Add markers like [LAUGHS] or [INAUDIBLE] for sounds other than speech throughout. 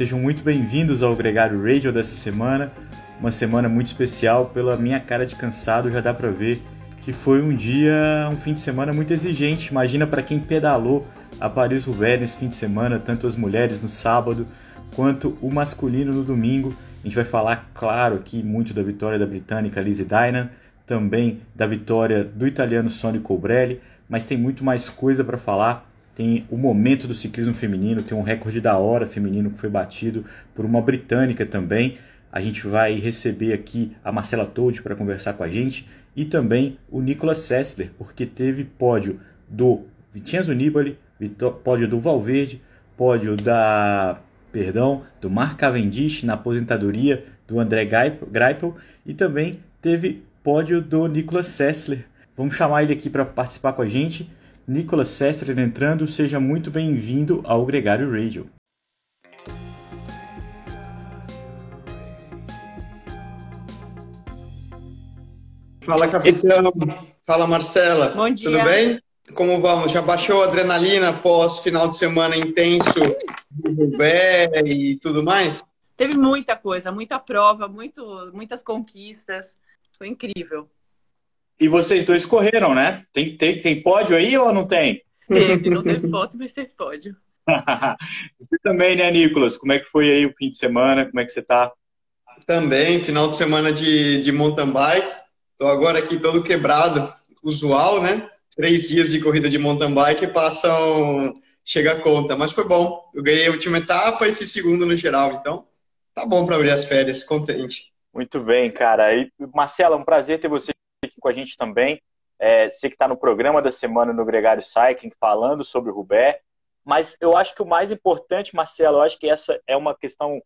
sejam muito bem-vindos ao Gregário Radio dessa semana. Uma semana muito especial, pela minha cara de cansado já dá para ver que foi um dia, um fim de semana muito exigente. Imagina para quem pedalou a Paris-Roubaix nesse fim de semana, tanto as mulheres no sábado quanto o masculino no domingo. A gente vai falar, claro, aqui muito da vitória da britânica Lizzie Dynan, também da vitória do italiano Sonny Colbrelli, mas tem muito mais coisa para falar. Tem o momento do ciclismo feminino, tem um recorde da hora feminino que foi batido por uma britânica também. A gente vai receber aqui a Marcela Toad para conversar com a gente e também o Nicolas Sessler, porque teve pódio do Vincenzo Nibali, pódio do Valverde, pódio da perdão, do Mark Cavendish na aposentadoria do André Greipel e também teve pódio do Nicolas Sessler. Vamos chamar ele aqui para participar com a gente. Nicolas Sessler entrando, seja muito bem-vindo ao Gregário Radio. Fala, capitão. Fala, Marcela. Bom dia. Tudo bem? Como vamos? Já baixou a adrenalina pós final de semana intenso do Rubé e tudo mais? Teve muita coisa, muita prova, muito, muitas conquistas. Foi incrível. E vocês dois correram, né? Tem, tem, tem pódio aí ou não tem? Teve, não teve [LAUGHS] foto, mas teve pódio. [LAUGHS] você também, né, Nicolas? Como é que foi aí o fim de semana? Como é que você tá? Também, final de semana de, de mountain bike. Tô agora aqui todo quebrado, usual, né? três dias de corrida de mountain bike passam. chega a conta. Mas foi bom. Eu ganhei a última etapa e fiz segundo no geral. Então, tá bom para abrir as férias, contente. Muito bem, cara. E, Marcela, um prazer ter você aqui com a gente também. É, você que está no programa da semana no Gregário Cycling, falando sobre o Rubé. Mas eu acho que o mais importante, Marcelo, eu acho que essa é uma questão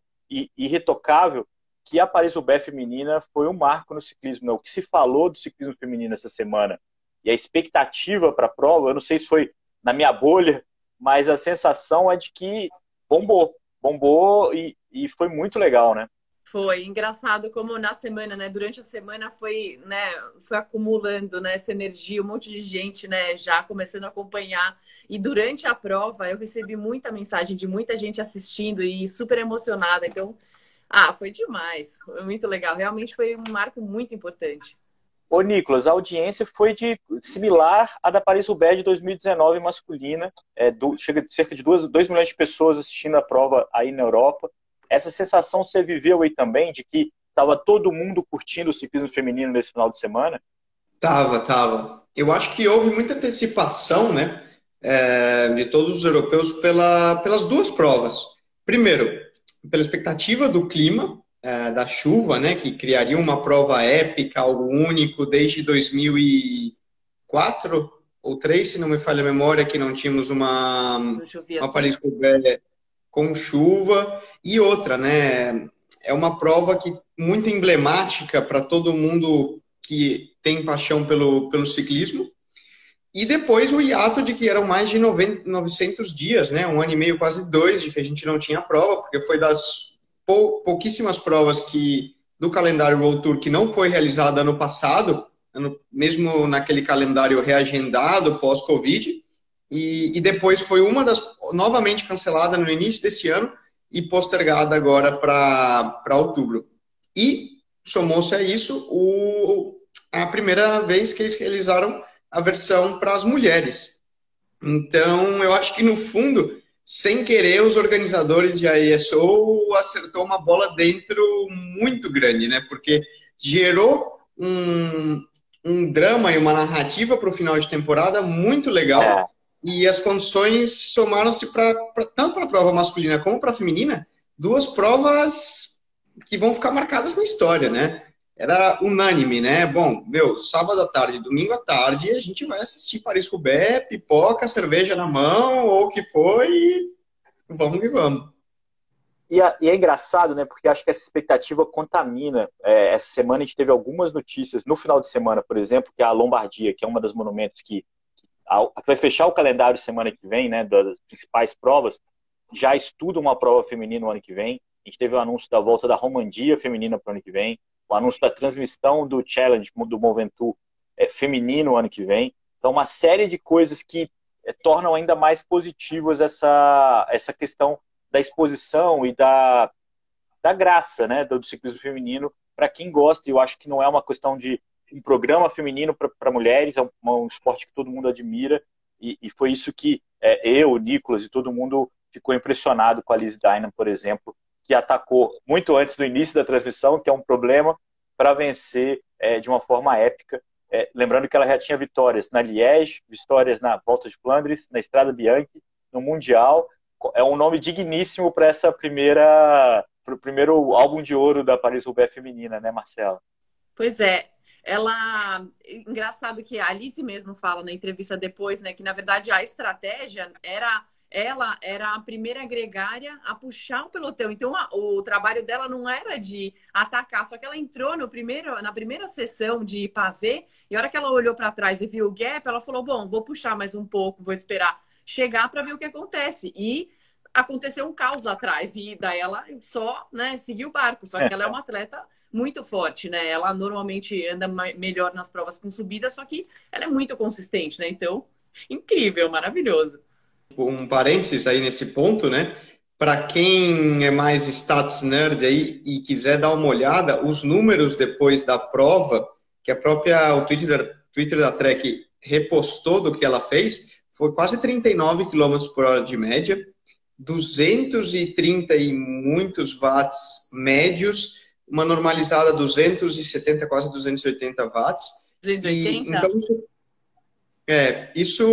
irretocável, que a Paris-Roubaix feminina foi um marco no ciclismo. Né? O que se falou do ciclismo feminino essa semana e a expectativa para a prova, eu não sei se foi na minha bolha, mas a sensação é de que bombou, bombou e, e foi muito legal, né? Foi engraçado como na semana, né? Durante a semana foi, né? Foi acumulando, né? Essa energia, um monte de gente, né? Já começando a acompanhar. E durante a prova eu recebi muita mensagem de muita gente assistindo e super emocionada. Então, ah, foi demais. Foi muito legal. Realmente foi um marco muito importante. Ô, Nicolas, a audiência foi de similar à da Paris-Roubaix de 2019 masculina. É, do, chega de cerca de 2 milhões de pessoas assistindo a prova aí na Europa. Essa sensação você viveu aí também de que estava todo mundo curtindo o ciclismo feminino nesse final de semana? Tava, tava. Eu acho que houve muita antecipação, né, é, de todos os europeus pela, pelas duas provas. Primeiro, pela expectativa do clima, é, da chuva, né, que criaria uma prova épica, algo único desde 2004 ou três, se não me falha a memória, que não tínhamos uma, uma Paris roubaix com chuva e outra, né? É uma prova que muito emblemática para todo mundo que tem paixão pelo, pelo ciclismo. E depois o hiato de que eram mais de 90, 900 dias, né? Um ano e meio, quase dois, de que a gente não tinha prova, porque foi das pou, pouquíssimas provas que do calendário World Tour que não foi realizada ano passado, ano, mesmo naquele calendário reagendado pós-Covid, e, e, depois foi uma das novamente cancelada no início desse ano e postergada agora para outubro. E somou-se a isso o, a primeira vez que eles realizaram a versão para as mulheres. Então, eu acho que no fundo sem querer, os organizadores de ISO acertou uma bola dentro muito grande, né? Porque gerou um, um drama e uma narrativa para o final de temporada muito legal. É. E as condições somaram-se para tanto para a prova masculina como para a feminina, duas provas que vão ficar marcadas na história, né? Era unânime, né? Bom, meu, sábado à tarde, domingo à tarde, a gente vai assistir Paris-Roubaix, pipoca, cerveja na mão, ou o que foi, e vamos que vamos. E, a, e, é engraçado, né? Porque acho que essa expectativa contamina. É, essa semana a gente teve algumas notícias, no final de semana, por exemplo, que a Lombardia, que é uma das monumentos que, que vai fechar o calendário semana que vem, né? Das principais provas, já estuda uma prova feminina no ano que vem. A gente teve o anúncio da volta da Romandia feminina para o ano que vem, o anúncio da transmissão do Challenge do Moventu é, feminino no ano que vem. Então, uma série de coisas que é, tornam ainda mais positivas essa, essa questão da exposição e da, da graça né, do, do ciclismo feminino para quem gosta. E eu acho que não é uma questão de um programa feminino para mulheres, é um, um, esporte que todo mundo admira. E, e foi isso que é, eu, Nicolas e todo mundo ficou impressionado com a Liz Dynan, por exemplo, que atacou muito antes do início da transmissão, que é um problema, para vencer é, de uma forma épica. É, lembrando que ela já tinha vitórias na Liège, vitórias na Volta de Flandres, na Estrada Bianchi, no Mundial. É um nome digníssimo para essa primeira, para o primeiro álbum de ouro da Paris-Roubaix feminina, né, Marcela? Pois é, ela engraçado que a Alice mesmo fala na entrevista depois, né, que na verdade a estratégia era ela era a primeira gregária a puxar o pelotão. Então, a, o trabalho dela não era de atacar, só que ela entrou no primeiro, na primeira sessão de pavê, e a hora que ela olhou para trás e viu o gap, ela falou: Bom, vou puxar mais um pouco, vou esperar chegar para ver o que acontece. E aconteceu um caos atrás, e daí ela só né, seguiu o barco. Só que ela é uma atleta muito forte, né? Ela normalmente anda melhor nas provas com subida, só que ela é muito consistente, né? Então, incrível, maravilhoso um parênteses aí nesse ponto, né? Para quem é mais stats nerd aí e quiser dar uma olhada, os números depois da prova, que a própria o Twitter, Twitter da Trek repostou do que ela fez, foi quase 39 km por hora de média, 230 e muitos watts médios, uma normalizada 270, quase 280 watts. 280? E, então, é, isso.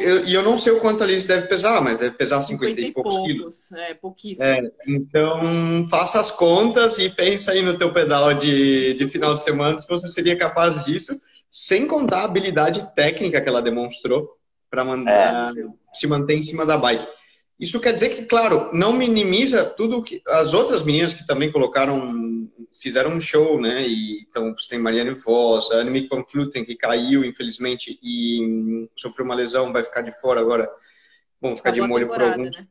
Eu, e eu não sei o quanto a Liz deve pesar, mas deve pesar 50, 50 e poucos, poucos quilos. É, pouquíssimo. É, então, faça as contas e pensa aí no teu pedal de, de final de semana se você seria capaz disso, sem contar a habilidade técnica que ela demonstrou para é. se manter em cima da bike. Isso quer dizer que, claro, não minimiza tudo que as outras meninas que também colocaram, fizeram um show, né? E, então você tem Mariane Voss, a Annemiek van Vleuten, que caiu, infelizmente, e sofreu uma lesão, vai ficar de fora agora. Vamos ficar Acabou de molho por alguns.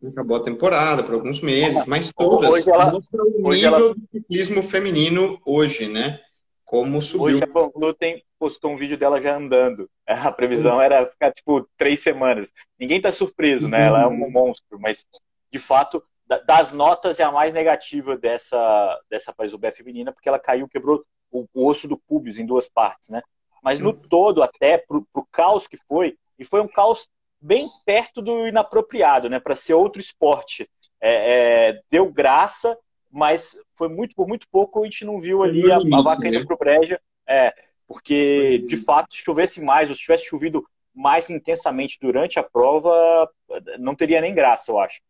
Né? Acabou a temporada por alguns meses, mas todas hoje ela, mostram o nível ela... do ciclismo feminino hoje, né? Como subiu. Hoje a Van Vleuten postou um vídeo dela já andando. [LAUGHS] A previsão era ficar, tipo, três semanas. Ninguém tá surpreso, né? Ela é um uhum. monstro, mas, de fato, das notas é a mais negativa dessa, dessa Paris-Roubaix feminina, porque ela caiu, quebrou o, o, osso do pubis em duas partes, né? Mas no todo, até pro, pro caos que foi, e foi um caos bem perto do inapropriado, né? Para ser outro esporte. É, é, deu graça, mas foi muito por muito pouco a gente não viu ali a, a vaca indo né? pro breja. É, porque de fato, se chovesse mais, ou se tivesse chovido mais intensamente durante a prova, não teria nem graça, eu acho.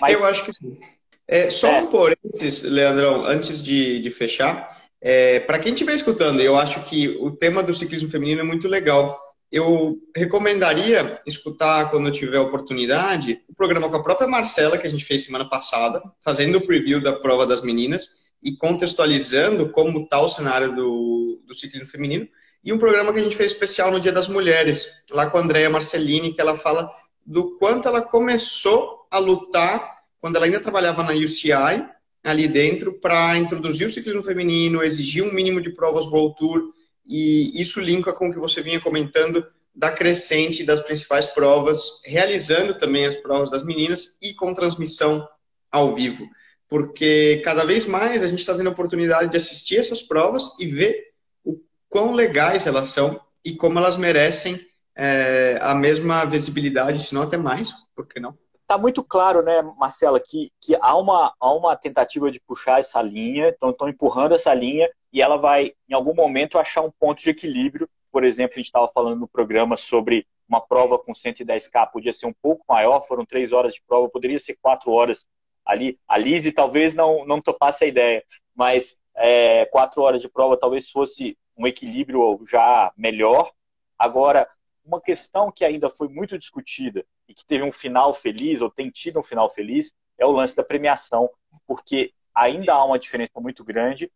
Mas... Eu acho que sim. É, só é. um parênteses, Leandrão, antes de, de fechar. É, Para quem estiver escutando, eu acho que o tema do ciclismo feminino é muito legal. Eu recomendaria escutar, quando tiver oportunidade, o programa com a própria Marcela, que a gente fez semana passada, fazendo o preview da prova das meninas e contextualizando como está o cenário do, do ciclismo feminino. E um programa que a gente fez especial no Dia das Mulheres, lá com a Andrea Marcellini, que ela fala do quanto ela começou a lutar quando ela ainda trabalhava na UCI, ali dentro, para introduzir o ciclismo feminino, exigir um mínimo de provas World Tour, e isso linka com o que você vinha comentando da crescente das principais provas, realizando também as provas das meninas e com transmissão ao vivo porque cada vez mais a gente está tendo a oportunidade de assistir essas provas e ver o quão legais elas são e como elas merecem é, a mesma visibilidade, se não até mais, por que não? Está muito claro, né, Marcela, que, que há, uma, há uma tentativa de puxar essa linha, então estão empurrando essa linha e ela vai, em algum momento, achar um ponto de equilíbrio. Por exemplo, a gente estava falando no programa sobre uma prova com 110K, podia ser um pouco maior, foram três horas de prova, poderia ser quatro horas ali. A Lise talvez não, não topasse a ideia, mas é, quatro horas de prova talvez fosse um equilíbrio já melhor. Agora, uma questão que ainda foi muito discutida e que teve um final feliz, ou tem tido um final feliz, é o lance da premiação, porque ainda há uma diferença muito grande,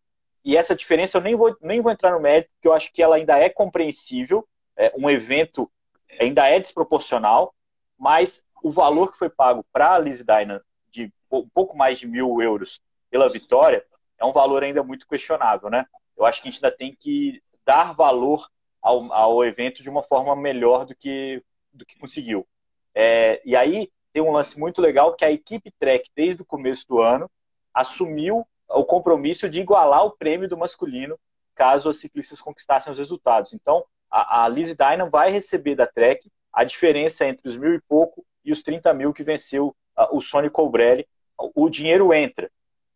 e essa diferença eu nem vou, nem vou entrar no mérito, porque eu acho que ela ainda é compreensível, é, um evento ainda é desproporcional, mas o valor que foi pago para a Liz Dynan um pouco mais de mil euros pela vitória, é um valor ainda muito questionável, né? Eu acho que a gente ainda tem que dar valor ao, ao evento de uma forma melhor do que, do que conseguiu. É, e aí, tem um lance muito legal que a equipe Trek, desde o começo do ano, assumiu o compromisso de igualar o prêmio do masculino caso os ciclistas conquistassem os resultados. Então, a, a Lizzie Dynan vai receber da Trek a diferença entre os mil e pouco e os 30 mil que venceu uh, o Sony Colbrelli. O dinheiro entra.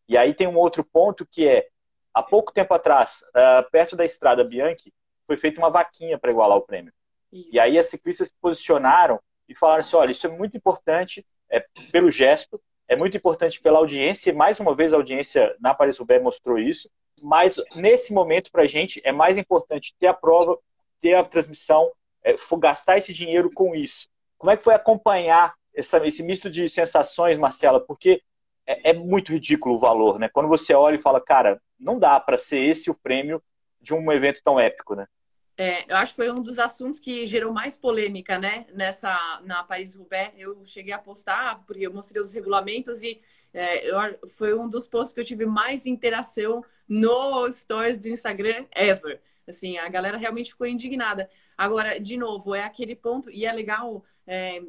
E aí tem um outro ponto que é, há pouco tempo atrás, uh, perto da estrada Bianchi, foi feita uma vaquinha para igualar o prêmio. Isso. E aí as ciclistas se posicionaram e falaram assim, olha, isso é muito importante é, pelo gesto, é muito importante pela audiência, e mais uma vez a audiência na Paris-Roubaix mostrou isso, mas nesse momento para a gente é mais importante ter a prova, ter a transmissão, é, gastar esse dinheiro com isso. Como é que foi acompanhar essa, esse misto de sensações, Marcela? Porque é, é, muito ridículo o valor, né? Quando você olha e fala, cara, não dá para ser esse o prêmio de um evento tão épico, né? É, eu acho que foi um dos assuntos que gerou mais polêmica, né? Nessa na Paris-Roubaix, eu cheguei a postar porque eu mostrei os regulamentos e é, eu, foi um dos posts que eu tive mais interação no stories do Instagram ever. Assim, a galera realmente ficou indignada. Agora, de novo, é aquele ponto, e é legal é,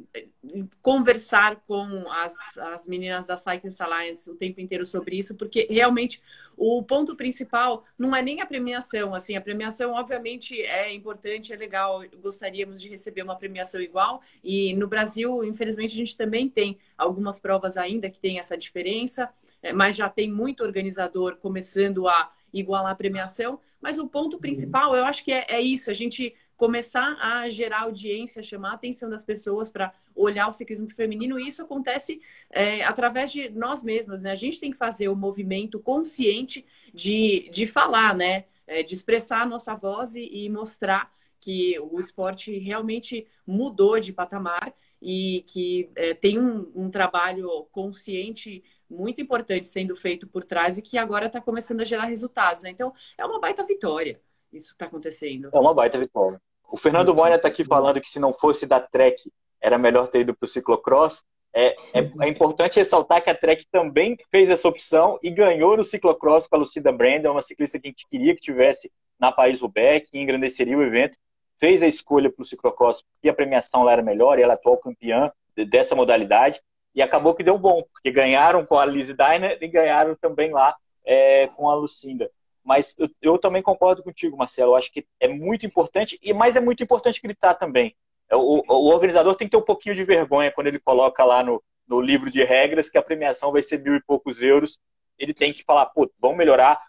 conversar com as, as meninas da Cyclist Alliance o tempo inteiro sobre isso, porque realmente o ponto principal não é nem a premiação. Assim, a premiação, obviamente, é importante, é legal, gostaríamos de receber uma premiação igual, e no Brasil, infelizmente, a gente também tem algumas provas ainda que tem essa diferença, é, mas já tem muito organizador começando a igualar a premiação. Mas o ponto principal, eu acho que é, é isso, a gente começar a gerar audiência, chamar a atenção das pessoas para olhar o ciclismo feminino, e isso acontece é, através de nós mesmas, né? A gente tem que fazer o movimento consciente de, de falar, né? É, de expressar a nossa voz e, e mostrar que o esporte realmente mudou de patamar e que é, tem um, um, trabalho consciente muito importante sendo feito por trás e que agora está começando a gerar resultados. Né? Então, é uma baita vitória isso que está acontecendo. É uma baita vitória. O Fernando Moina está aqui falando que se não fosse da Trek, era melhor ter ido para o ciclocross. É, é, é, importante ressaltar que a Trek também fez essa opção e ganhou no ciclocross com a Lucida Brandon, uma ciclista que a gente queria que tivesse na País-Roubaix, que engrandeceria o evento fez a escolha para o ciclocross porque a premiação lá era melhor e ela é atual campeã dessa modalidade. E acabou que deu bom, porque ganharam com a Lizzie Diner e ganharam também lá é, com a Lucinda. Mas eu, eu, também concordo contigo, Marcelo. Eu acho que é muito importante, e mas é muito importante gritar também. É, o, o, organizador tem que ter um pouquinho de vergonha quando ele coloca lá no, no livro de regras que a premiação vai ser mil e poucos euros. Ele tem que falar, pô, vamos melhorar.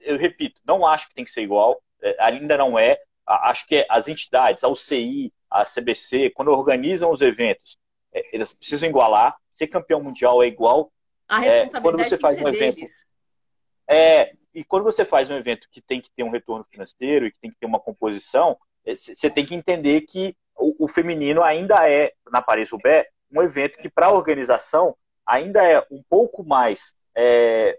Eu repito, não acho que tem que ser igual, é, ainda não é acho que as entidades, a UCI, a CBC, quando organizam os eventos, é, eles precisam igualar. Ser campeão mundial é igual. A responsabilidade é, quando você faz um evento. Deles. É, e quando você faz um evento que tem que ter um retorno financeiro e que tem que ter uma composição, você é, tem que entender que o, o feminino ainda é, na Paris-Roubaix, um evento que, para a organização, ainda é um pouco mais é,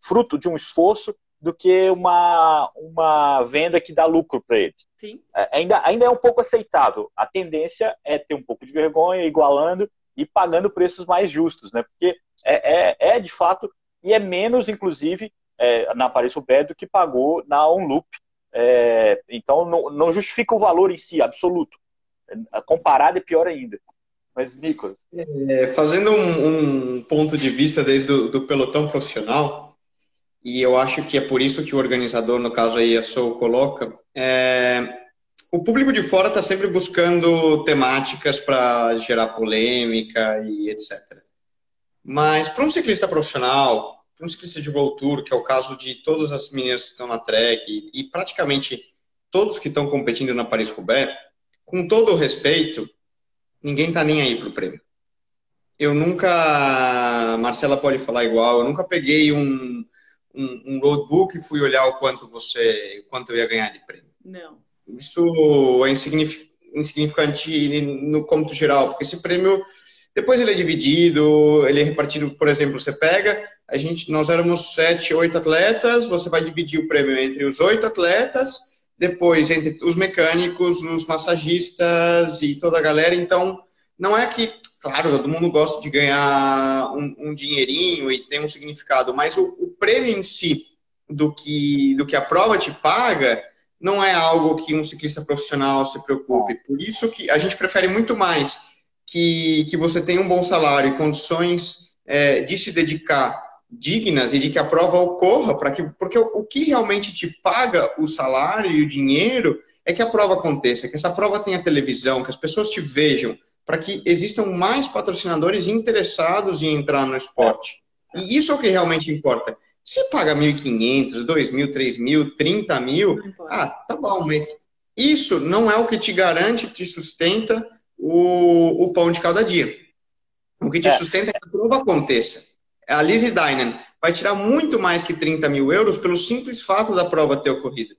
fruto de um esforço do que uma, uma venda que dá lucro para eles. Sim. É, ainda, ainda é um pouco aceitável. A tendência é ter um pouco de vergonha, igualando e pagando preços mais justos, né? Porque é, é, é de fato, e é menos, inclusive, é, na Paris Roubaix do que pagou na OnLoop. É, então, não, não justifica o valor em si, absoluto. É, comparado é pior ainda. Mas, Nicolas. É, fazendo um, um, ponto de vista desde o do pelotão profissional, e eu acho que é por isso que o organizador, no caso aí a Soul, coloca, é... o público de fora está sempre buscando temáticas para gerar polêmica e etc. Mas para um ciclista profissional, para um ciclista de World Tour, que é o caso de todas as meninas que estão na Trek e, e praticamente todos que estão competindo na Paris-Roubaix, com todo o respeito, ninguém está nem aí para o prêmio. Eu nunca, Marcela pode falar igual, eu nunca peguei um, um, um roadbook e fui olhar o quanto você, quanto eu ia ganhar de prêmio. Não. Isso é insignificante no cômputo geral, porque esse prêmio depois ele é dividido, ele é repartido, por exemplo, você pega, a gente, nós éramos sete, oito atletas, você vai dividir o prêmio entre os oito atletas, depois entre os mecânicos, os massagistas e toda a galera. Então, não é que claro, todo mundo gosta de ganhar um, um dinheirinho e tem um significado, mas o, o, prêmio em si do que, do que a prova te paga não é algo que um ciclista profissional se preocupe. Por isso que a gente prefere muito mais que, que você tem um bom salário e condições é, de se dedicar dignas e de que a prova ocorra, para que, porque o, o que realmente te paga o salário e o dinheiro é que a prova aconteça, que essa prova tenha televisão, que as pessoas te vejam, para que existam mais patrocinadores interessados em entrar no esporte. E isso é o que realmente importa. Se paga 1.500, 2.000, 3.000, 30 mil, ah, tá bom, mas isso não é o que te garante, te sustenta o, o pão de cada dia. O que te é. sustenta é que a prova aconteça. A Lizzie Dynan vai tirar muito mais que 30 mil euros pelo simples fato da prova ter ocorrido.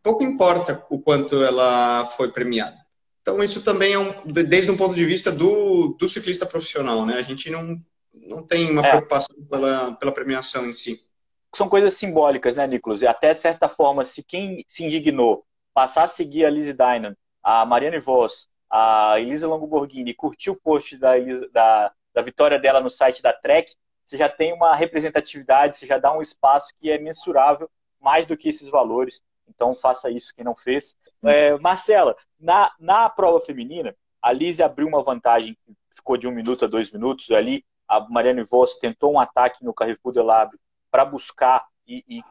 Pouco importa o quanto ela foi premiada. Então, isso também é um, desde um ponto de vista do, do ciclista profissional, né? A gente não, não tem uma é. preocupação pela, pela premiação em si. São coisas simbólicas, né, Nicolas? E até, de certa forma, se quem se indignou passar a seguir a Lizzie Dynan, a Mariana Voss, a Elisa Lamborghini, curtiu o post da, da, da vitória dela no site da Trek, você já tem uma representatividade, você já dá um espaço que é mensurável mais do que esses valores. Então faça isso quem não fez. É, Marcela, na, na prova feminina, a Lise abriu uma vantagem que ficou de um minuto a dois minutos ali. A Mariana Voss tentou um ataque no Carrefour de Labre para buscar e, e,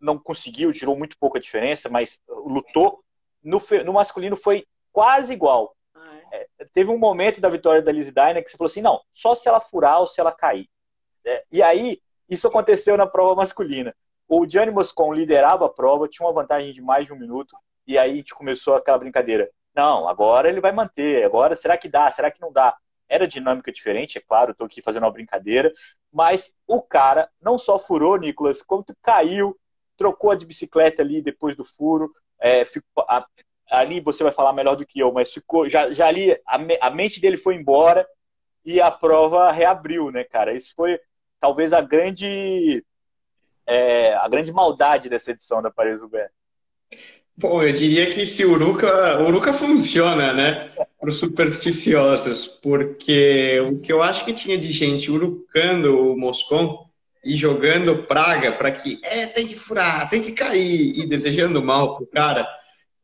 não conseguiu, tirou muito pouca diferença, mas lutou. No, no masculino foi quase igual. Ah, é? É, teve um momento da vitória da Lizzie Dyna que você falou assim: não, só se ela furar ou se ela cair. É, e aí, isso aconteceu na prova masculina. O Gianni Moscon liderava a prova, tinha uma vantagem de mais de um minuto, e aí a gente começou aquela brincadeira. Não, agora ele vai manter, agora será que dá, será que não dá? Era dinâmica diferente, é claro, estou aqui fazendo uma brincadeira, mas o cara não só furou, Nicolas, quanto caiu, trocou de bicicleta ali depois do furo, é, ficou, a, ali você vai falar melhor do que eu, mas ficou, já, já ali, a, a mente dele foi embora e a prova reabriu, né, cara? Isso foi talvez a grande é, a grande maldade dessa edição da Paris Roubaix. Bom, eu diria que se Uruca, Uruca funciona, né, para os supersticiosos, porque o que eu acho que tinha de gente urucando o Moscon e jogando praga para que é tem que furar, tem que cair e desejando mal pro cara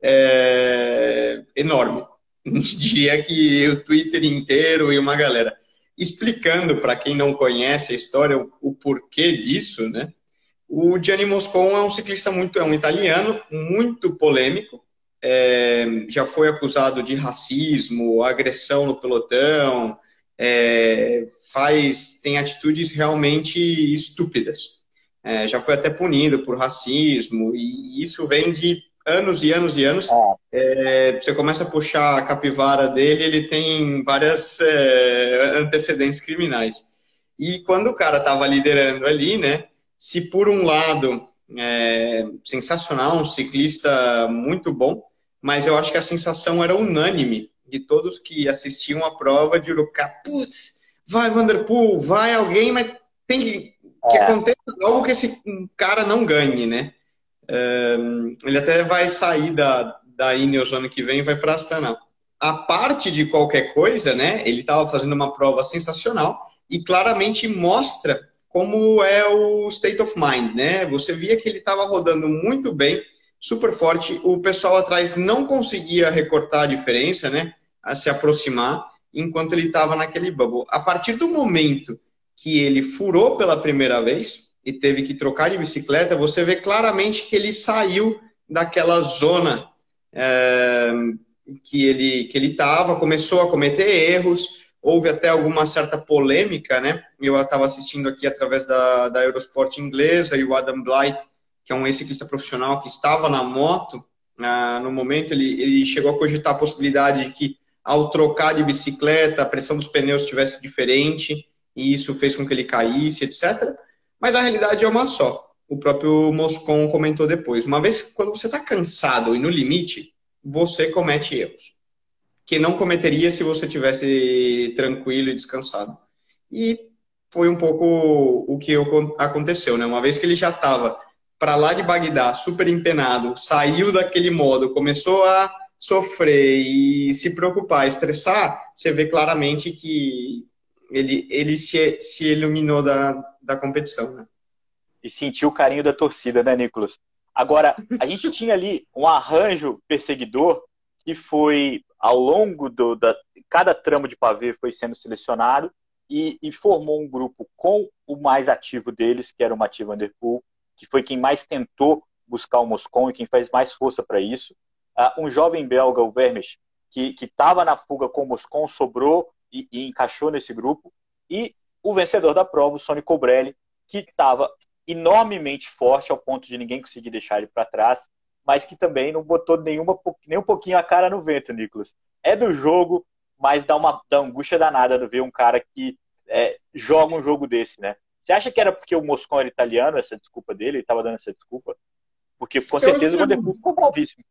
é enorme. [LAUGHS] Diria que o Twitter inteiro e uma galera explicando para quem não conhece a história o, o, porquê disso, né? O Gianni Moscon é um ciclista muito, é um italiano muito polêmico. É, já foi acusado de racismo, agressão no pelotão, é, faz, tem atitudes realmente estúpidas. É, já foi até punido por racismo e isso vem de anos e anos e anos. É, você começa a puxar a capivara dele, ele tem várias é, antecedentes criminais. E quando o cara estava liderando ali, né? Se por um lado é, sensacional, um ciclista muito bom, mas eu acho que a sensação era unânime de todos que assistiam a prova de Uruca. Putz, vai Vanderpool, vai alguém, mas tem que, que é. aconteça algo que esse cara não ganhe, né? ele até vai sair da, da Ineos ano que vem e vai para Astana. A parte de qualquer coisa, né? Ele estava fazendo uma prova sensacional e claramente mostra como é o state of mind, né? Você via que ele estava rodando muito bem, super forte. O pessoal atrás não conseguia recortar a diferença, né? A se aproximar enquanto ele estava naquele bubble. A partir do momento que ele furou pela primeira vez, e teve que trocar de bicicleta, você vê claramente que ele saiu daquela zona é, que ele que ele estava, começou a cometer erros, houve até alguma certa polêmica, né? Eu estava assistindo aqui através da, da Eurosport inglesa e o Adam Blight, que é um ex-ciclista profissional que estava na moto, ah, no momento ele, ele chegou a cogitar a possibilidade de que ao trocar de bicicleta a pressão dos pneus estivesse diferente e isso fez com que ele caísse, etc. Mas a realidade é uma só. O próprio Moscon comentou depois. Uma vez quando você está cansado e no limite, você comete erros que não cometeria se você tivesse tranquilo e descansado. E foi um pouco o que aconteceu, né? Uma vez que ele já estava para lá de Bagdá, super empenado, saiu daquele modo, começou a sofrer e se preocupar, estressar, você vê claramente que ele, ele se, se iluminou da, da competição. Né? E sentiu o carinho da torcida, né, Nicolas? Agora, a gente tinha ali um arranjo perseguidor que foi ao longo do da cada tramo de pavê foi sendo selecionado e, e, formou um grupo com o mais ativo deles, que era o Der Poel, que foi quem mais tentou buscar o Moscon e quem fez mais força para isso. Uh, um jovem belga, o Vermes, que estava na fuga com o Moscon, sobrou e, e, encaixou nesse grupo. E o vencedor da prova, o Sonny Cobrelli, que estava enormemente forte ao ponto de ninguém conseguir deixar ele para trás, mas que também não botou nenhuma, nem um pouquinho a cara no vento, Nicolas. É do jogo, mas dá uma dá angústia danada de ver um cara que é, joga um jogo desse, né? Você acha que era porque o Moscon era italiano, essa desculpa dele, ele estava dando essa desculpa? Porque com certeza o Vanderpool ficou bravíssimo.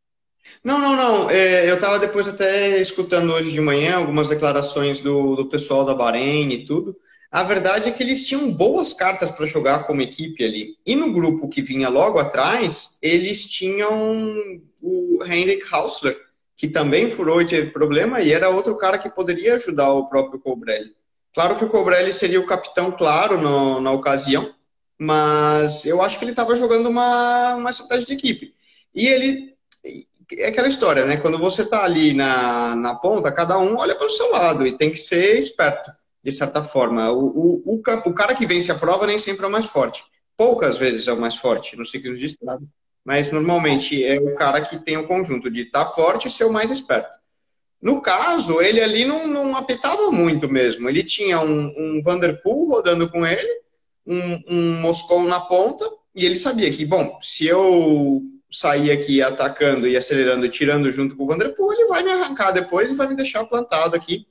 Não, não, não. É, eu estava depois até escutando hoje de manhã algumas declarações do, do pessoal da Bahrein e tudo. A verdade é que eles tinham boas cartas para jogar como equipe ali. E no grupo que vinha logo atrás, eles tinham o Henrik Hausler, que também furou e teve problema, e era outro cara que poderia ajudar o próprio Colbrelli. Claro que o Colbrelli seria o capitão, claro, no, na ocasião, mas eu acho que ele estava jogando uma, uma estratégia de equipe. E ele. É aquela história, né? Quando você está ali na, na ponta, cada um olha para o seu lado e tem que ser esperto de certa forma. O, o, o, cara que vence a prova nem sempre é o mais forte. Poucas vezes é o mais forte no ciclo de estrada. Mas normalmente é o cara que tem o conjunto de estar tá forte e ser o mais esperto. No caso, ele ali não, não apitava muito mesmo. Ele tinha um, um Vanderpool rodando com ele, um, um Moscou na ponta, e ele sabia que, bom, se eu sair aqui atacando e acelerando tirando junto com o Vanderpool, ele vai me arrancar depois e vai me deixar plantado aqui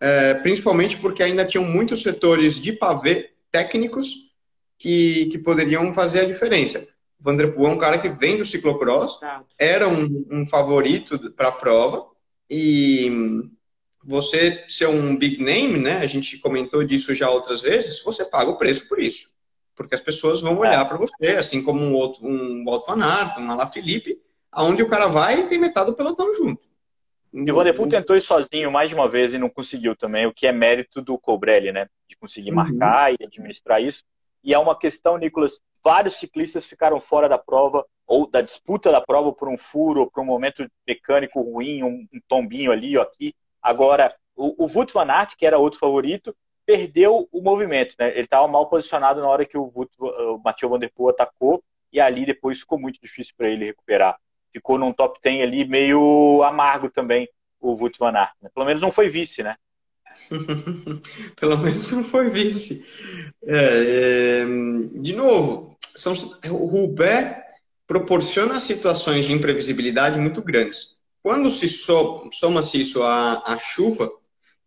é, principalmente porque ainda tinham muitos setores de pavê técnicos que, que poderiam fazer a diferença. O Vanderpool é um cara que vem do ciclocross, era um, um favorito para a prova, e você ser um big name, né? A gente comentou disso já outras vezes, você paga o preço por isso. Porque as pessoas vão olhar para você, assim como um outro, um Walt Van Aert, um Alaphilippe, aonde o cara vai e tem metade do pelotão junto. E o Vanderpool tentou ir sozinho mais de uma vez e não conseguiu também, o que é mérito do Cobrelli, né? De conseguir uhum. marcar e administrar isso. E é uma questão, Nicolas, vários ciclistas ficaram fora da prova ou da disputa da prova por um furo ou por um momento mecânico ruim, um, um tombinho ali ou aqui. Agora, o, o Wout van Aert, que era outro favorito, perdeu o movimento, né? Ele estava mal posicionado na hora que o, Wout, o Mathieu Van Der Poel atacou e ali depois ficou muito difícil para ele recuperar ficou num top 10 ali meio amargo também, o Wout van Aert. Né? Pelo menos não foi vice, né? [LAUGHS] Pelo menos não foi vice. É, é, de novo, são, o Roubaix proporciona situações de imprevisibilidade muito grandes. Quando se so, soma-se isso à, à, chuva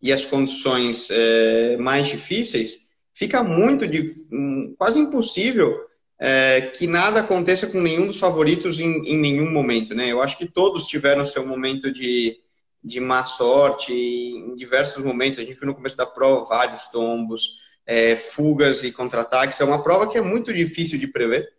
e às condições é, mais difíceis, fica muito, hum, quase impossível é, que nada aconteça com nenhum dos favoritos em, em, nenhum momento, né? Eu acho que todos tiveram seu momento de, de má sorte em diversos momentos. A gente viu no começo da prova vários tombos, é, fugas e contra-ataques. É uma prova que é muito difícil de prever.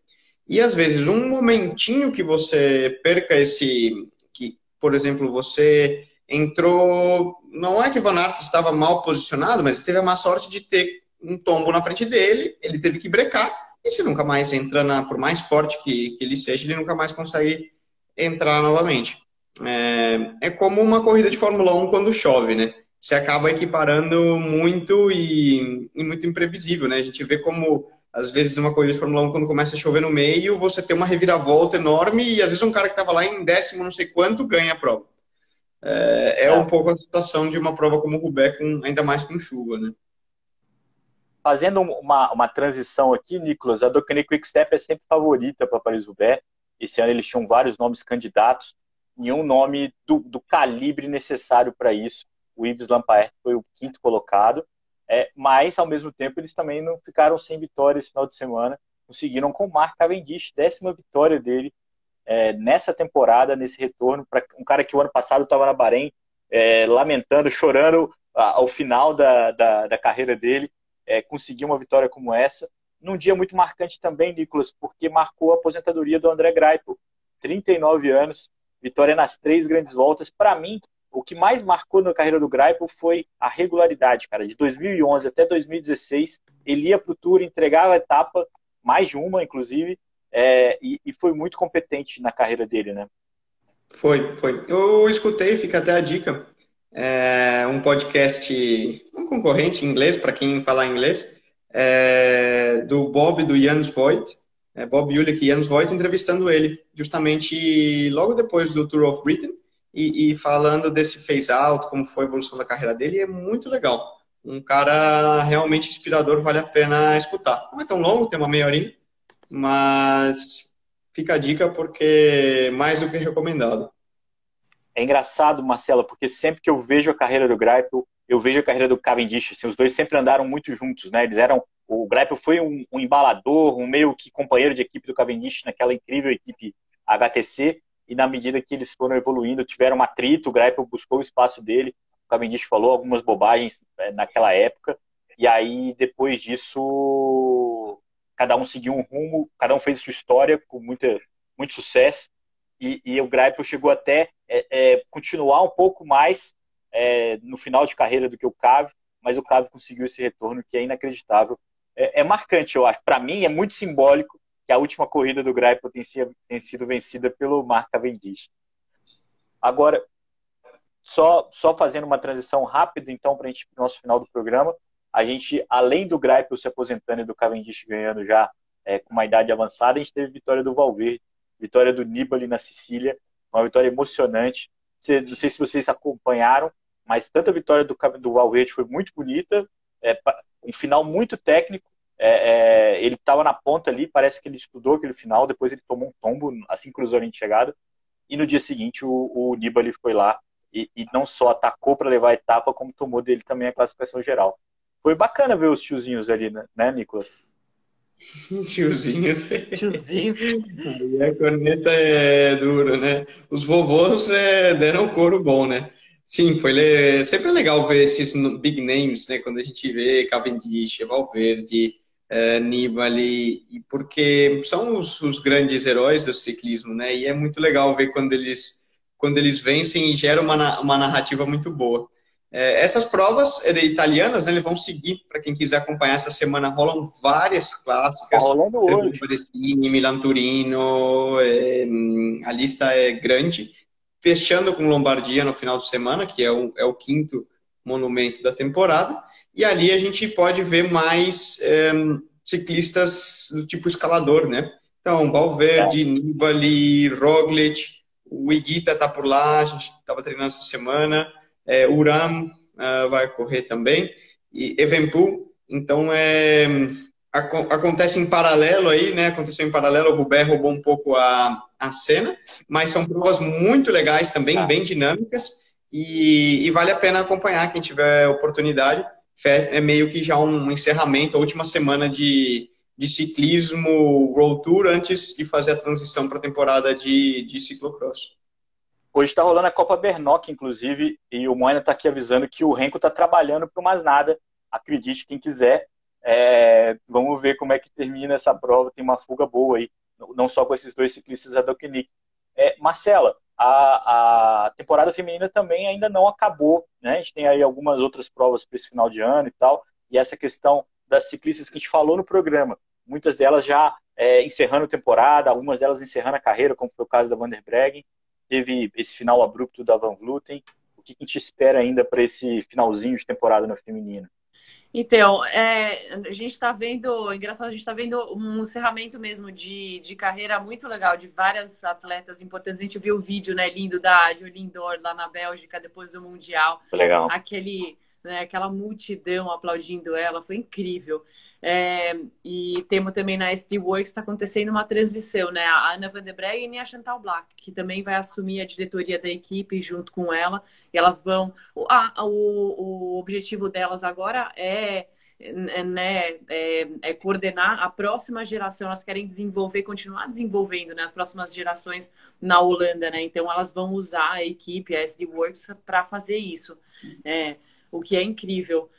E às vezes um momentinho que você perca esse, que, por exemplo, você entrou, não é que Van Aert estava mal posicionado, mas ele teve a má sorte de ter um tombo na frente dele, ele teve que brecar e se nunca mais entra na, por mais forte que, que ele seja, ele nunca mais consegue entrar novamente. É, é como uma corrida de Fórmula 1 quando chove, né? Você acaba equiparando muito e, e, muito imprevisível, né? A gente vê como, às vezes, uma corrida de Fórmula 1, quando começa a chover no meio, você tem uma reviravolta enorme e, às vezes, um cara que estava lá em décimo não sei quanto ganha a prova. É, é, é, um pouco a situação de uma prova como o Roubaix, com, ainda mais com chuva, né? Fazendo uma, uma transição aqui, Nicolas, a Docane Quickstep é sempre favorita para Paris-Roubaix. Esse ano eles tinham vários nomes candidatos, nenhum nome do, do calibre necessário para isso. O Yves Lampaert foi o quinto colocado, é, mas ao mesmo tempo eles também não ficaram sem vitória esse final de semana. Conseguiram com o Mark Cavendish, décima vitória dele é, nessa temporada, nesse retorno, para um cara que o ano passado estava na Bahrein, é, lamentando, [LAUGHS] chorando ao final da, da, da carreira dele é, conseguir uma vitória como essa. Num dia muito marcante também, Nicolas, porque marcou a aposentadoria do André Greipel, 39 anos, vitória nas três grandes voltas. Para mim, o que mais marcou na carreira do Greipel foi a regularidade, cara. De 2011 até 2016, ele ia para o Tour, entregava a etapa, mais de uma, inclusive, é, e, e, foi muito competente na carreira dele, né? Foi, foi. Eu escutei, fica até a dica. É um podcast, um concorrente em inglês, para quem falar inglês, é, do Bob do Jans Voigt, é, Bob Ulick e Jans Voigt entrevistando ele, justamente logo depois do Tour of Britain, e, e falando desse phase-out, como foi a evolução da carreira dele, é muito legal. Um cara realmente inspirador, vale a pena escutar. Não é tão longo, tem uma meia horinha, mas fica a dica porque mais do que recomendado. É engraçado, Marcelo, porque sempre que eu vejo a carreira do Greipel, eu vejo a carreira do Cavendish, assim, os dois sempre andaram muito juntos, né? Eles eram o Greipel foi um, um, embalador, um meio que companheiro de equipe do Cavendish naquela incrível equipe HTC, e na medida que eles foram evoluindo, tiveram um atrito, o Greipel buscou o espaço dele, o Cavendish falou algumas bobagens é, naquela época, e aí depois disso cada um seguiu um rumo, cada um fez sua história com muita, muito sucesso, e, e o Greipel chegou até é, é, continuar um pouco mais é, no final de carreira do que o Cave, mas o Cave conseguiu esse retorno que é inacreditável. É, é marcante, eu acho. Para mim, é muito simbólico que a última corrida do Greipel tenha, sido vencida pelo Mark Cavendish. Agora, só, só fazendo uma transição rápida, então, para a gente nosso final do programa, a gente, além do Greipel se aposentando e do Cavendish ganhando já é, com uma idade avançada, a gente teve vitória do Valverde, vitória do Nibali na Sicília, uma vitória emocionante. Não sei se vocês acompanharam, mas tanto a vitória do, do Valverde foi muito bonita, é, um final muito técnico. É, é, ele estava na ponta ali, parece que ele estudou aquele final, depois ele tomou um tombo, assim cruzou a chegada. E no dia seguinte o, o Nibali foi lá e, e não só atacou para levar a etapa, como tomou dele também a classificação geral. Foi bacana ver os tiozinhos ali, né, né Nicolas? [LAUGHS] Tiozinhos. Tiozinhos. E a corneta é dura, né? Os vovôs é, deram couro bom, né? Sim, foi sempre legal ver esses big names, né? Quando a gente vê Cavendish, Valverde, uh, Nibali, porque são os, os, grandes heróis do ciclismo, né? E é muito legal ver quando eles, quando eles vencem e geram uma, uma narrativa muito boa. É, essas provas é, italianas, né, eles vão seguir, para quem quiser acompanhar essa semana, rolam várias clássicas. Rolando hoje. Milan Turino, é, a lista é grande fechando com Lombardia no final de semana, que é o, é o quinto monumento da temporada, e ali a gente pode ver mais é, ciclistas do tipo escalador, né? Então, Valverde, é. Nibali, Roglic, o Iguita está por lá, a gente estava treinando essa semana, é, Uram uh, vai correr também, e Evenpool, então é, acontece em paralelo aí, né? Aconteceu em paralelo, o Rubé roubou um pouco a, a cena, mas são provas muito legais também, ah. bem dinâmicas, e, e, vale a pena acompanhar quem tiver oportunidade. É meio que já um encerramento, a última semana de, de ciclismo World Tour antes de fazer a transição para a temporada de, de ciclocross. Hoje está rolando a Copa Bernock, inclusive, e o Moina está aqui avisando que o Renko está trabalhando para mais nada. Acredite quem quiser. É, vamos ver como é que termina essa prova. Tem uma fuga boa aí, não só com esses dois ciclistas da Dokenic. É, Marcela, a, a, temporada feminina também ainda não acabou. Né? A gente tem aí algumas outras provas para esse final de ano e tal. E essa questão das ciclistas que a gente falou no programa, muitas delas já é, encerrando temporada, algumas delas encerrando a carreira, como foi o caso da Van der Breggen. Teve esse final abrupto da Van Vluten. O que a gente espera ainda para esse finalzinho de temporada no feminino? Então, é, a gente está vendo, engraçado, a gente está vendo um encerramento mesmo de, de carreira muito legal de várias atletas importantes. A gente viu o vídeo, né, lindo da Jolien Dor lá na Bélgica depois do Mundial. Legal. Aquele né, aquela multidão aplaudindo ela, foi incrível. É, e temos também na SD Works está acontecendo uma transição, né? A Ana Van der Breggen e a Chantal Black, que também vai assumir a diretoria da equipe junto com ela. E elas vão. Ah, o, o objetivo delas agora é né, é, é, coordenar a próxima geração. Elas querem desenvolver, continuar desenvolvendo né, as próximas gerações na Holanda, né? Então elas vão usar a equipe, a SD Works, para fazer isso. É, o que é incrível.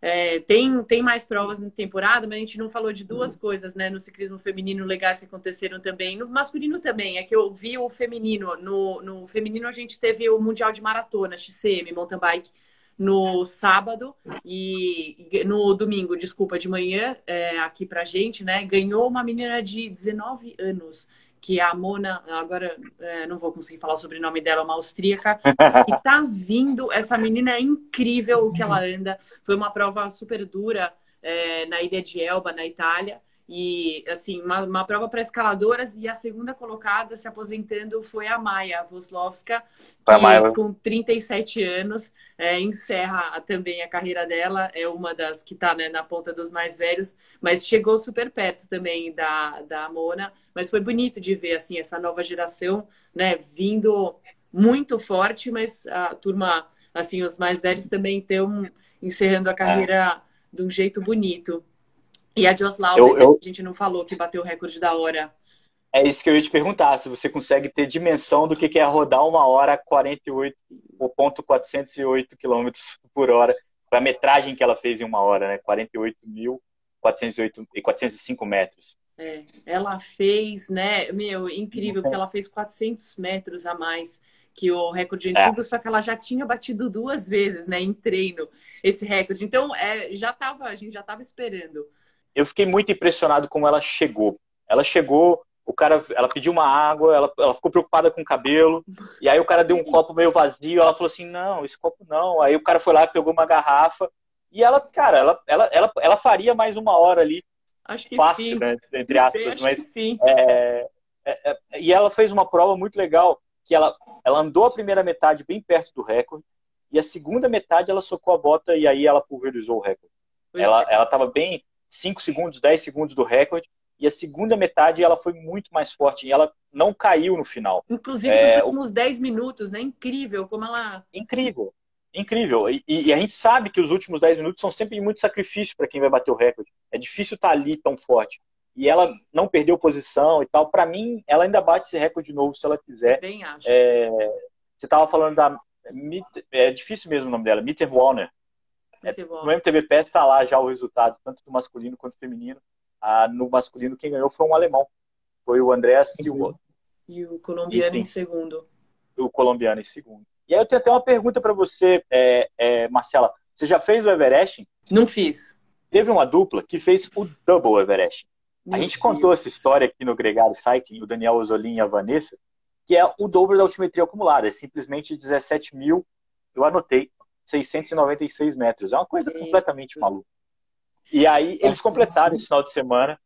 É, tem, tem mais provas na temporada, mas a gente não falou de duas uhum. coisas, né? No ciclismo feminino legais que aconteceram também. No masculino também. É que eu vi o feminino. No, no feminino a gente teve o Mundial de Maratona, XCM, mountain bike, no sábado e no domingo, desculpa, de manhã, é, aqui pra gente, né? Ganhou uma menina de 19 anos que é a Mona, agora é, não vou conseguir falar sobre o nome dela, uma austríaca, [LAUGHS] e tá vindo, essa menina é incrível o que ela anda, foi uma prova super dura é, na ilha de Elba, na Itália, e, assim, uma, uma prova para escaladoras e a segunda colocada se aposentando foi a Maia Voslovska, que Maia. com 37 anos é, encerra também a carreira dela, é uma das que está né, na ponta dos mais velhos, mas chegou super perto também da, da Mona, mas foi bonito de ver, assim, essa nova geração, né, vindo muito forte, mas a turma, assim, os mais velhos também estão encerrando a carreira é. de um jeito bonito. E a Joss Lauder, eu, a gente não falou que bateu o recorde da hora. É isso que eu ia te perguntar, se você consegue ter dimensão do que é rodar uma hora 48, o ponto 408 km por hora, a metragem que ela fez em uma hora, né? 48.408 e 405 metros. É, ela fez, né? Meu, incrível, porque ela fez 400 metros a mais que o recorde é. antigo, é. só que ela já tinha batido duas vezes, né, em treino, esse recorde. Então, é, já tava, a gente já estava esperando eu fiquei muito impressionado como ela chegou. Ela chegou, o cara, ela pediu uma água, ela, ela ficou preocupada com o cabelo, e aí o cara deu um copo meio vazio, ela falou assim, não, esse copo não. Aí o cara foi lá, pegou uma garrafa, e ela, cara, ela, ela, ela, ela faria mais uma hora ali. Acho que fácil, sim. né? Entre aspas, sim, mas sim. É, é, é, e ela fez uma prova muito legal, que ela, ela andou a primeira metade bem perto do recorde, e a segunda metade ela socou a bota e aí ela pulverizou o recorde. Pois ela é. ela estava bem 5 segundos, 10 segundos do recorde. E a segunda metade ela foi muito mais forte e ela não caiu no final. Inclusive é, nos últimos 10 minutos, né? Incrível como ela. Incrível, incrível. E, e, a gente sabe que os últimos 10 minutos são sempre muito sacrifício para quem vai bater o recorde. É difícil estar tá ali tão forte. E ela não perdeu posição e tal. Para mim, ela ainda bate esse recorde de novo se ela quiser. bem acho. É, você estava falando da. É difícil mesmo o nome dela, Mitter Warner. É, no MTV PES está lá já o resultado, tanto do masculino quanto do feminino. Ah, no masculino, quem ganhou foi um alemão. Foi o André Silva. E o colombiano e, em segundo. O colombiano em segundo. E aí eu tenho até uma pergunta para você, é, é, Marcela. Você já fez o Everest? Não fiz. Teve uma dupla que fez o Double Everest. Meu a gente Deus. contou essa história aqui no Gregário Cycling, o Daniel Osolin e a Vanessa, que é o dobro da altimetria acumulada. É simplesmente 17 mil, eu anotei, 696 metros. É uma coisa completamente maluca. E aí eles completaram esse final de semana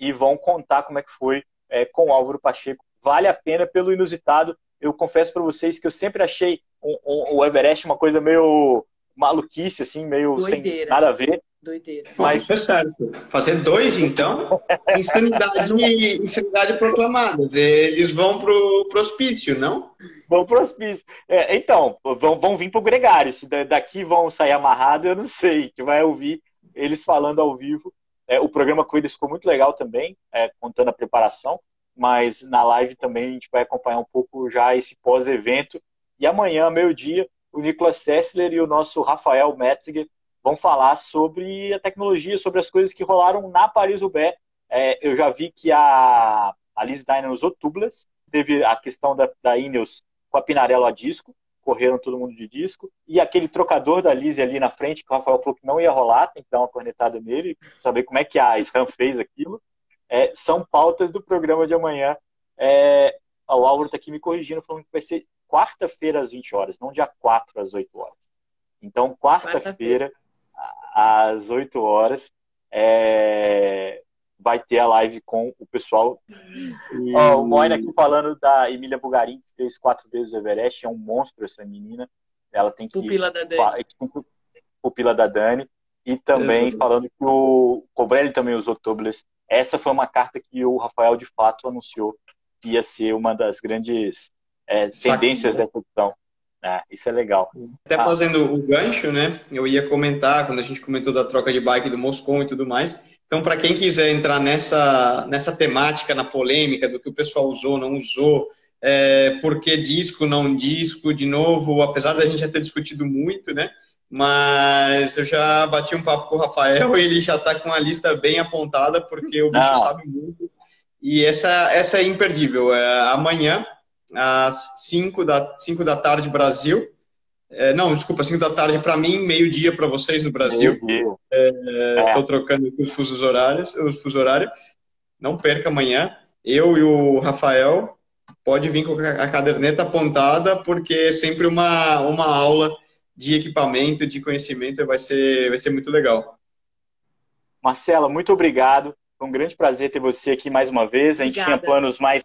e vão contar como é que foi é, com o Álvaro Pacheco. Vale a pena pelo inusitado. Eu confesso para vocês que eu sempre achei o Everest uma coisa meio maluquice, assim, meio Doideira. sem nada a ver. Doideira. Mas isso é certo. Fazer dois, então, insanidade, [LAUGHS] insanidade proclamada. Eles vão pro, pro hospício, não? Vão pro hospício. É, então, vão, vão vir pro gregário. Se daqui vão sair amarrados, eu não sei. Que vai ouvir eles falando ao vivo. É, o programa com eles ficou muito legal também, é, contando a preparação. Mas na live também a gente vai acompanhar um pouco já esse pós-evento. E amanhã, meio-dia, o Nicolas Sessler e o nosso Rafael Metziger vão falar sobre a tecnologia, sobre as coisas que rolaram na Paris-Roubaix. É, eu já vi que a, a Liz Dynan usou tubeless, teve a questão da, da Ineos com a Pinarello a disco, correram todo mundo de disco, e aquele trocador da Liz ali na frente, que o Rafael falou que não ia rolar, tem que dar uma cornetada nele, saber como é que a SRAM fez aquilo, é, são pautas do programa de amanhã. É, o Álvaro está aqui me corrigindo, falando que vai ser quarta-feira às 20 horas, não dia 4 às 8 horas. Então, quarta-feira, às 8 horas, é... vai ter a live com o pessoal. E... Oh, o Moina aqui falando da Emília Bugarin, que fez quatro vezes o Everest, é um monstro essa menina. Ela tem que. Pupila da Dani. Pupila da Dani. E também falando que o Cobrelli também usou tubeless. Essa foi uma carta que o Rafael de fato anunciou que ia ser uma das grandes é, tendências da edição. É, isso é legal. Até ah. fazendo o gancho, né? Eu ia comentar quando a gente comentou da troca de bike do Moscou e tudo mais. Então, para quem quiser entrar nessa, nessa temática, na polêmica do que o pessoal usou, não usou, é, por que disco, não disco, de novo, apesar da gente já ter discutido muito, né? Mas eu já bati um papo com o Rafael [LAUGHS] e ele já está com a lista bem apontada, porque o bicho não. sabe muito. E essa, essa é imperdível. É, amanhã, às 5 da, 5 da tarde, Brasil. É, não, desculpa, 5 da tarde para mim, meio-dia para vocês no Brasil. Estou é, é. trocando os fusos horários, os fuso horário. Não perca amanhã. eu e o Rafael, pode vir com a caderneta apontada, porque é sempre uma, uma aula de equipamento, de conhecimento, vai ser, vai ser muito legal. Marcela, muito obrigado. Foi um grande prazer ter você aqui mais uma vez. A gente Obrigada. tinha planos mais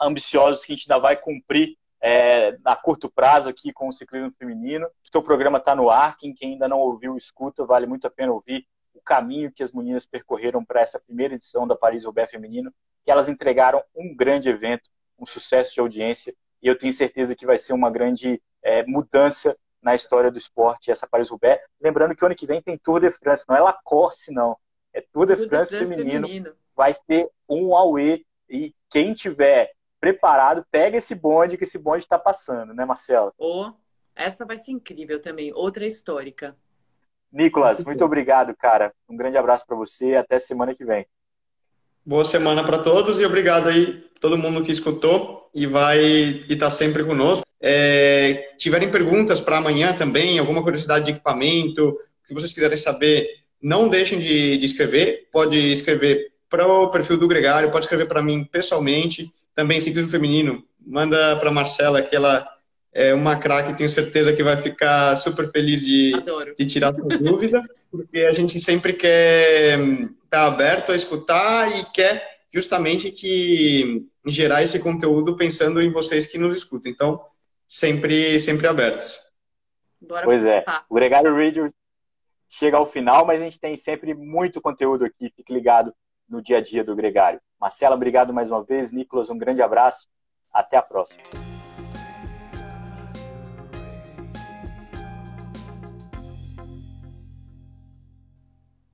ambiciosos que a gente ainda vai cumprir é, a curto prazo aqui com o ciclismo feminino. O seu programa está no ar. Quem, quem ainda não ouviu, escuta. Vale muito a pena ouvir o caminho que as meninas percorreram para essa primeira edição da Paris-Roubaix Feminino, que elas entregaram um grande evento, um sucesso de audiência, e eu tenho certeza que vai ser uma grande é, mudança na história do esporte, essa Paris-Roubaix. Lembrando que o ano que vem tem Tour de France, não é Lacoste, não. É Tour de Tour France, de France feminino. feminino. Vai ser um Aue, e quem tiver preparado, pega esse bonde que esse bonde está passando, né, Marcela? Oh, essa vai ser incrível também, outra histórica. Nicolas, muito obrigado, cara. Um grande abraço para você e até semana que vem. Boa semana para todos e obrigado aí todo mundo que escutou e vai estar tá sempre conosco. É, tiverem perguntas para amanhã também, alguma curiosidade de equipamento, o que vocês quiserem saber, não deixem de, de escrever. Pode escrever para o perfil do Gregário, pode escrever para mim pessoalmente. Também ciclismo feminino, manda para Marcela que ela é uma craque, tenho certeza que vai ficar super feliz de, de tirar sua [LAUGHS] dúvida, porque a gente sempre quer estar tá aberto a escutar e quer justamente que gerar esse conteúdo pensando em vocês que nos escutam. Então, sempre, sempre abertos. Bora pois é, o Gregário Radio chega ao final, mas a gente tem sempre muito conteúdo aqui. Fique ligado no dia a dia do Gregário. Marcela, obrigado mais uma vez. Nicolas, um grande abraço. Até a próxima.